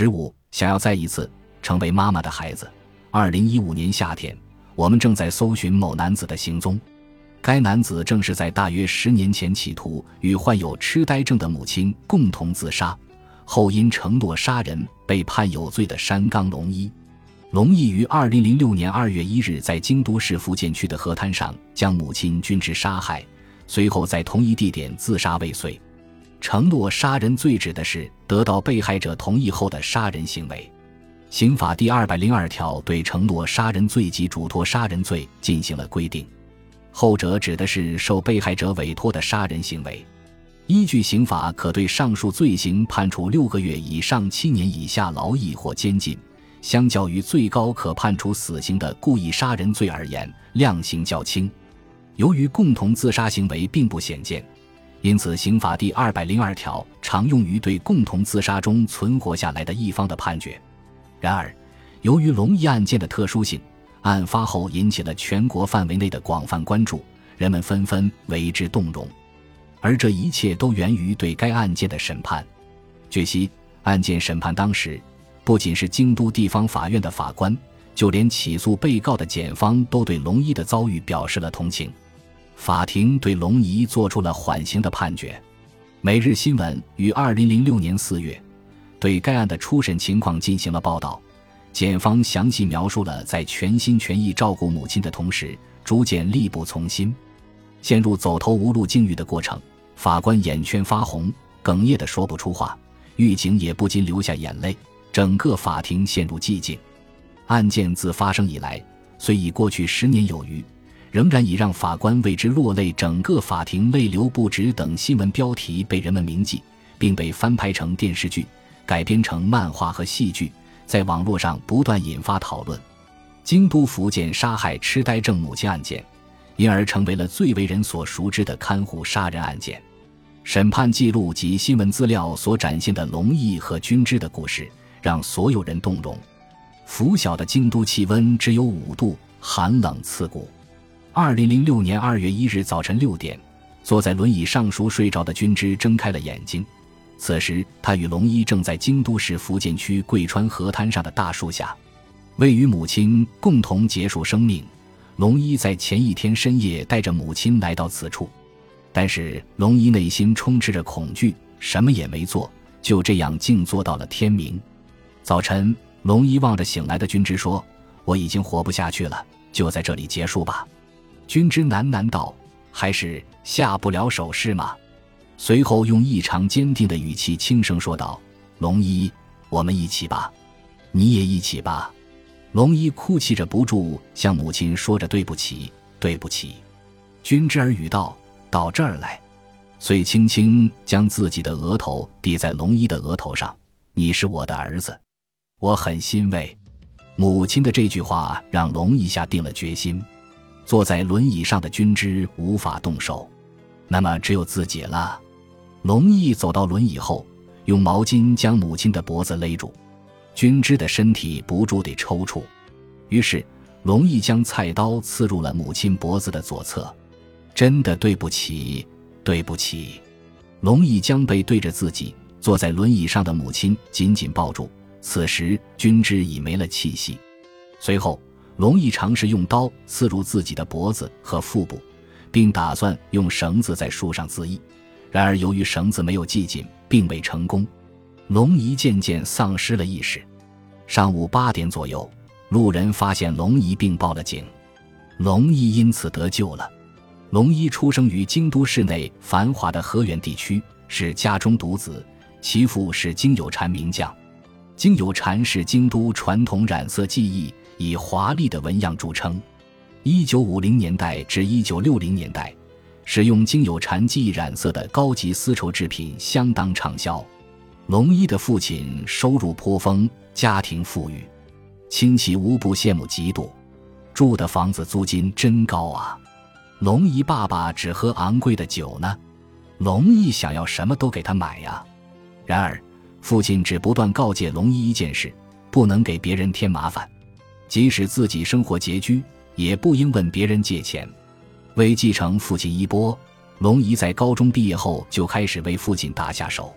十五，想要再一次成为妈妈的孩子。二零一五年夏天，我们正在搜寻某男子的行踪。该男子正是在大约十年前企图与患有痴呆症的母亲共同自杀，后因承诺杀人被判有罪的山冈龙一。龙一于二零零六年二月一日在京都市福建区的河滩上将母亲均之杀害，随后在同一地点自杀未遂。承诺杀人罪指的是得到被害者同意后的杀人行为。刑法第二百零二条对承诺杀人罪及嘱托杀人罪进行了规定，后者指的是受被害者委托的杀人行为。依据刑法，可对上述罪行判处六个月以上七年以下劳役或监禁，相较于最高可判处死刑的故意杀人罪而言，量刑较轻。由于共同自杀行为并不鲜见。因此，刑法第二百零二条常用于对共同自杀中存活下来的一方的判决。然而，由于龙一案件的特殊性，案发后引起了全国范围内的广泛关注，人们纷纷为之动容。而这一切都源于对该案件的审判。据悉，案件审判当时，不仅是京都地方法院的法官，就连起诉被告的检方都对龙一的遭遇表示了同情。法庭对龙姨作出了缓刑的判决。每日新闻于二零零六年四月对该案的初审情况进行了报道，检方详细描述了在全心全意照顾母亲的同时，逐渐力不从心，陷入走投无路境遇的过程。法官眼圈发红，哽咽的说不出话，狱警也不禁流下眼泪，整个法庭陷入寂静。案件自发生以来，虽已过去十年有余。仍然以让法官为之落泪、整个法庭泪流不止等新闻标题被人们铭记，并被翻拍成电视剧、改编成漫画和戏剧，在网络上不断引发讨论。京都福建杀害痴呆症母亲案件，因而成为了最为人所熟知的看护杀人案件。审判记录及新闻资料所展现的龙毅和君之的故事，让所有人动容。拂晓的京都气温只有五度，寒冷刺骨。二零零六年二月一日早晨六点，坐在轮椅上熟睡着的君之睁开了眼睛。此时，他与龙一正在京都市福建区贵川河滩上的大树下，为与母亲共同结束生命。龙一在前一天深夜带着母亲来到此处，但是龙一内心充斥着恐惧，什么也没做，就这样静坐到了天明。早晨，龙一望着醒来的君之说：“我已经活不下去了，就在这里结束吧。”君之喃喃道：“还是下不了手是吗？”随后用异常坚定的语气轻声说道：“龙一，我们一起吧，你也一起吧。”龙一哭泣着不住向母亲说着对不起，对不起。君之耳语道：“到这儿来。”遂轻轻将自己的额头抵在龙一的额头上：“你是我的儿子，我很欣慰。”母亲的这句话让龙一下定了决心。坐在轮椅上的君之无法动手，那么只有自己了。龙毅走到轮椅后，用毛巾将母亲的脖子勒住，君之的身体不住地抽搐。于是，龙毅将菜刀刺入了母亲脖子的左侧。真的对不起，对不起。龙毅将背对着自己坐在轮椅上的母亲紧紧抱住。此时，君之已没了气息。随后。龙一尝试用刀刺入自己的脖子和腹部，并打算用绳子在树上自缢，然而由于绳子没有系紧，并未成功。龙姨渐渐丧失了意识。上午八点左右，路人发现龙姨并报了警，龙姨因此得救了。龙一出生于京都市内繁华的河源地区，是家中独子，其父是京有禅名将。京有禅是京都传统染色技艺。以华丽的纹样著称。一九五零年代至一九六零年代，使用经有禅技艺染色的高级丝绸制品相当畅销。龙一的父亲收入颇丰，家庭富裕，亲戚无不羡慕嫉妒。住的房子租金真高啊！龙一爸爸只喝昂贵的酒呢，龙一想要什么都给他买呀。然而，父亲只不断告诫龙一一件事：不能给别人添麻烦。即使自己生活拮据，也不应问别人借钱。为继承父亲衣钵，龙姨在高中毕业后就开始为父亲打下手。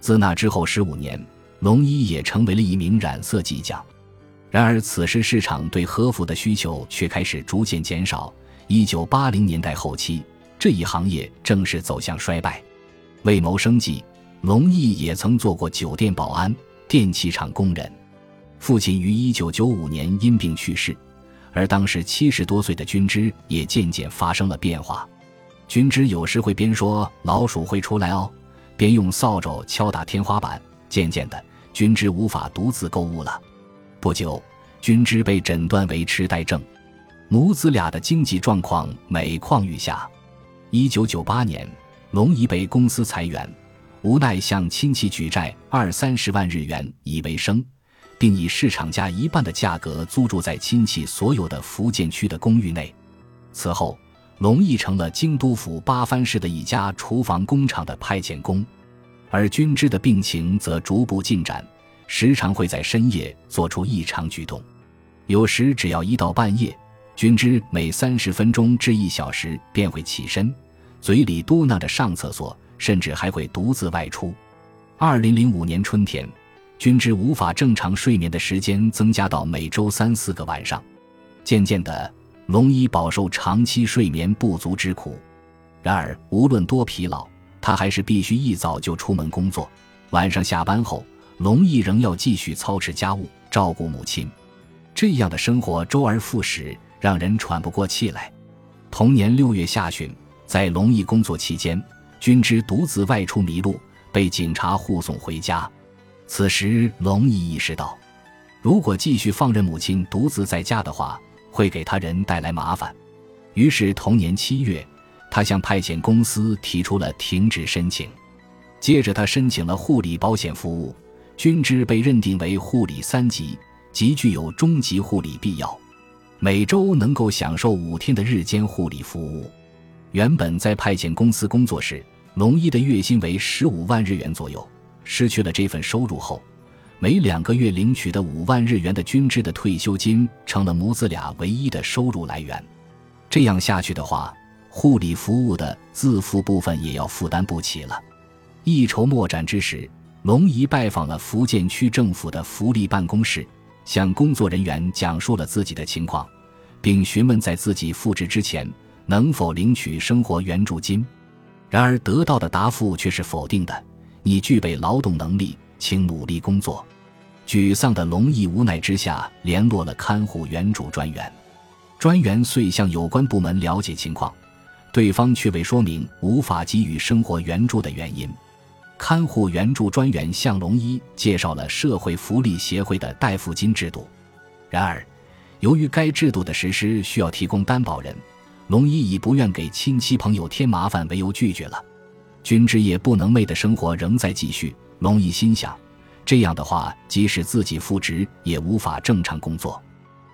自那之后十五年，龙一也成为了一名染色技匠。然而，此时市场对和服的需求却开始逐渐减少。一九八零年代后期，这一行业正式走向衰败。为谋生计，龙毅也曾做过酒店保安、电器厂工人。父亲于一九九五年因病去世，而当时七十多岁的君之也渐渐发生了变化。君之有时会边说“老鼠会出来哦”，边用扫帚敲打天花板。渐渐的，君之无法独自购物了。不久，君之被诊断为痴呆症，母子俩的经济状况每况愈下。一九九八年，龙姨被公司裁员，无奈向亲戚举债二三十万日元以为生，并以市场价一半的价格租住在亲戚所有的福建区的公寓内。此后，龙毅成了京都府八幡市的一家厨房工厂的派遣工，而君之的病情则逐步进展。时常会在深夜做出异常举动，有时只要一到半夜，君之每三十分钟至一小时便会起身，嘴里嘟囔着上厕所，甚至还会独自外出。二零零五年春天，君之无法正常睡眠的时间增加到每周三四个晚上，渐渐的，龙一饱受长期睡眠不足之苦。然而，无论多疲劳，他还是必须一早就出门工作，晚上下班后。龙毅仍要继续操持家务，照顾母亲，这样的生活周而复始，让人喘不过气来。同年六月下旬，在龙毅工作期间，君之独自外出迷路，被警察护送回家。此时，龙一意识到，如果继续放任母亲独自在家的话，会给他人带来麻烦。于是，同年七月，他向派遣公司提出了停止申请。接着，他申请了护理保险服务。君之被认定为护理三级，即具有中级护理必要，每周能够享受五天的日间护理服务。原本在派遣公司工作时，龙一的月薪为十五万日元左右。失去了这份收入后，每两个月领取的五万日元的君之的退休金成了母子俩唯一的收入来源。这样下去的话，护理服务的自付部分也要负担不起了。一筹莫展之时。龙姨拜访了福建区政府的福利办公室，向工作人员讲述了自己的情况，并询问在自己复职之前能否领取生活援助金。然而得到的答复却是否定的：“你具备劳动能力，请努力工作。”沮丧的龙毅无奈之下联络了看护援助专员，专员遂向有关部门了解情况，对方却未说明无法给予生活援助的原因。看护援助专员向龙一介绍了社会福利协会的代付金制度，然而，由于该制度的实施需要提供担保人，龙一以不愿给亲戚朋友添麻烦为由拒绝了。君之夜不能寐的生活仍在继续，龙一心想，这样的话，即使自己复职也无法正常工作。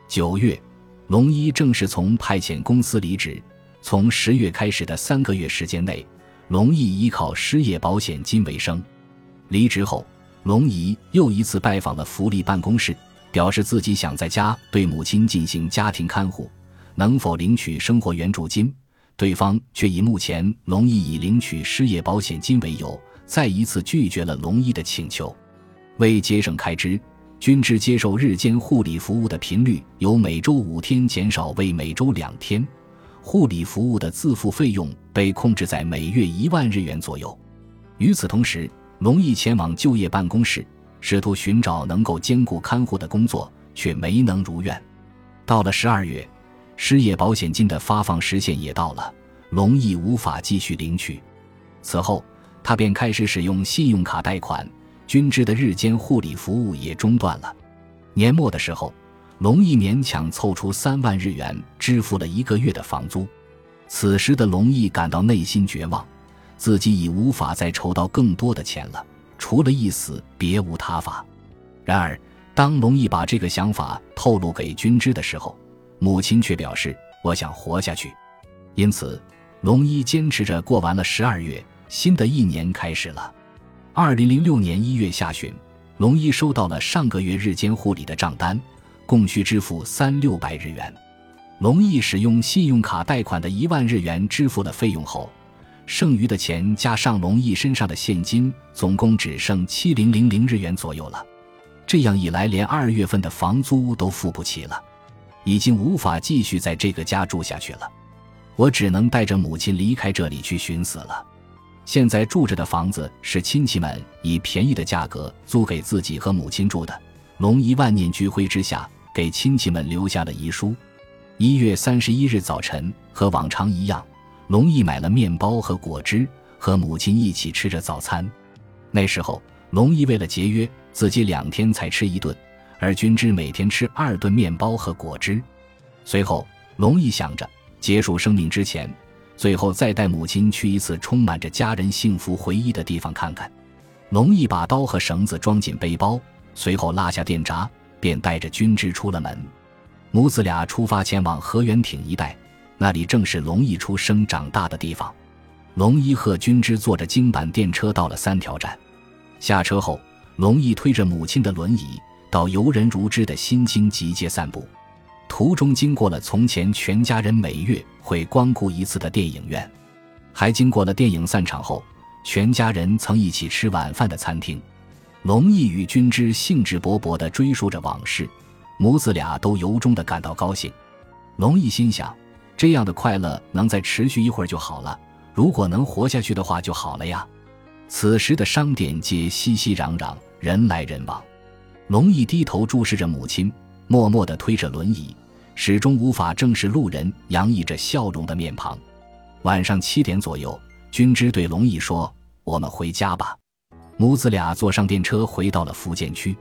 九月，龙一正式从派遣公司离职，从十月开始的三个月时间内。龙一依靠失业保险金为生。离职后，龙姨又一次拜访了福利办公室，表示自己想在家对母亲进行家庭看护，能否领取生活援助金？对方却以目前龙毅已领取失业保险金为由，再一次拒绝了龙毅的请求。为节省开支，均之接受日间护理服务的频率由每周五天减少为每周两天。护理服务的自付费用被控制在每月一万日元左右。与此同时，龙毅前往就业办公室，试图寻找能够兼顾看护的工作，却没能如愿。到了十二月，失业保险金的发放时限也到了，龙毅无法继续领取。此后，他便开始使用信用卡贷款，均之的日间护理服务也中断了。年末的时候。龙毅勉强凑出三万日元，支付了一个月的房租。此时的龙毅感到内心绝望，自己已无法再筹到更多的钱了，除了一死，别无他法。然而，当龙毅把这个想法透露给君之的时候，母亲却表示：“我想活下去。”因此，龙一坚持着过完了十二月，新的一年开始了。二零零六年一月下旬，龙一收到了上个月日间护理的账单。共需支付三六百日元，龙毅使用信用卡贷款的一万日元支付了费用后，剩余的钱加上龙毅身上的现金，总共只剩七零零零日元左右了。这样一来，连二月份的房租都付不起了，已经无法继续在这个家住下去了。我只能带着母亲离开这里去寻死了。现在住着的房子是亲戚们以便宜的价格租给自己和母亲住的。龙一万念俱灰之下，给亲戚们留下了遗书。一月三十一日早晨，和往常一样。龙毅买了面包和果汁，和母亲一起吃着早餐。那时候，龙一为了节约，自己两天才吃一顿，而君之每天吃二顿面包和果汁。随后，龙毅想着结束生命之前，最后再带母亲去一次充满着家人幸福回忆的地方看看。龙毅把刀和绳子装进背包，随后拉下电闸，便带着君之出了门。母子俩出发前往河源町一带。那里正是龙毅出生长大的地方。龙一和君之坐着京阪电车到了三条站，下车后，龙毅推着母亲的轮椅到游人如织的新京集街散步，途中经过了从前全家人每月会光顾一次的电影院，还经过了电影散场后全家人曾一起吃晚饭的餐厅。龙毅与君之兴致勃勃地追述着往事，母子俩都由衷地感到高兴。龙毅心想。这样的快乐能再持续一会儿就好了。如果能活下去的话就好了呀。此时的商店街熙熙攘攘，人来人往。龙毅低头注视着母亲，默默地推着轮椅，始终无法正视路人洋溢着笑容的面庞。晚上七点左右，君之对龙毅说：“我们回家吧。”母子俩坐上电车，回到了福建区。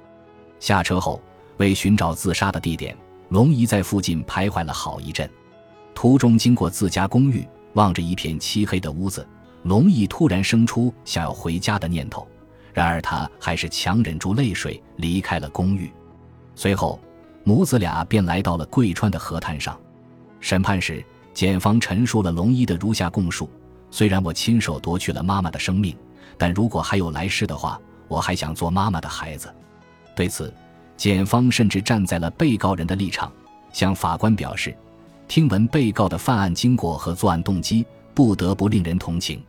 下车后，为寻找自杀的地点，龙姨在附近徘徊了好一阵。途中经过自家公寓，望着一片漆黑的屋子，龙毅突然生出想要回家的念头。然而他还是强忍住泪水离开了公寓。随后，母子俩便来到了贵川的河滩上。审判时，检方陈述了龙一的如下供述：虽然我亲手夺去了妈妈的生命，但如果还有来世的话，我还想做妈妈的孩子。对此，检方甚至站在了被告人的立场，向法官表示。听闻被告的犯案经过和作案动机，不得不令人同情。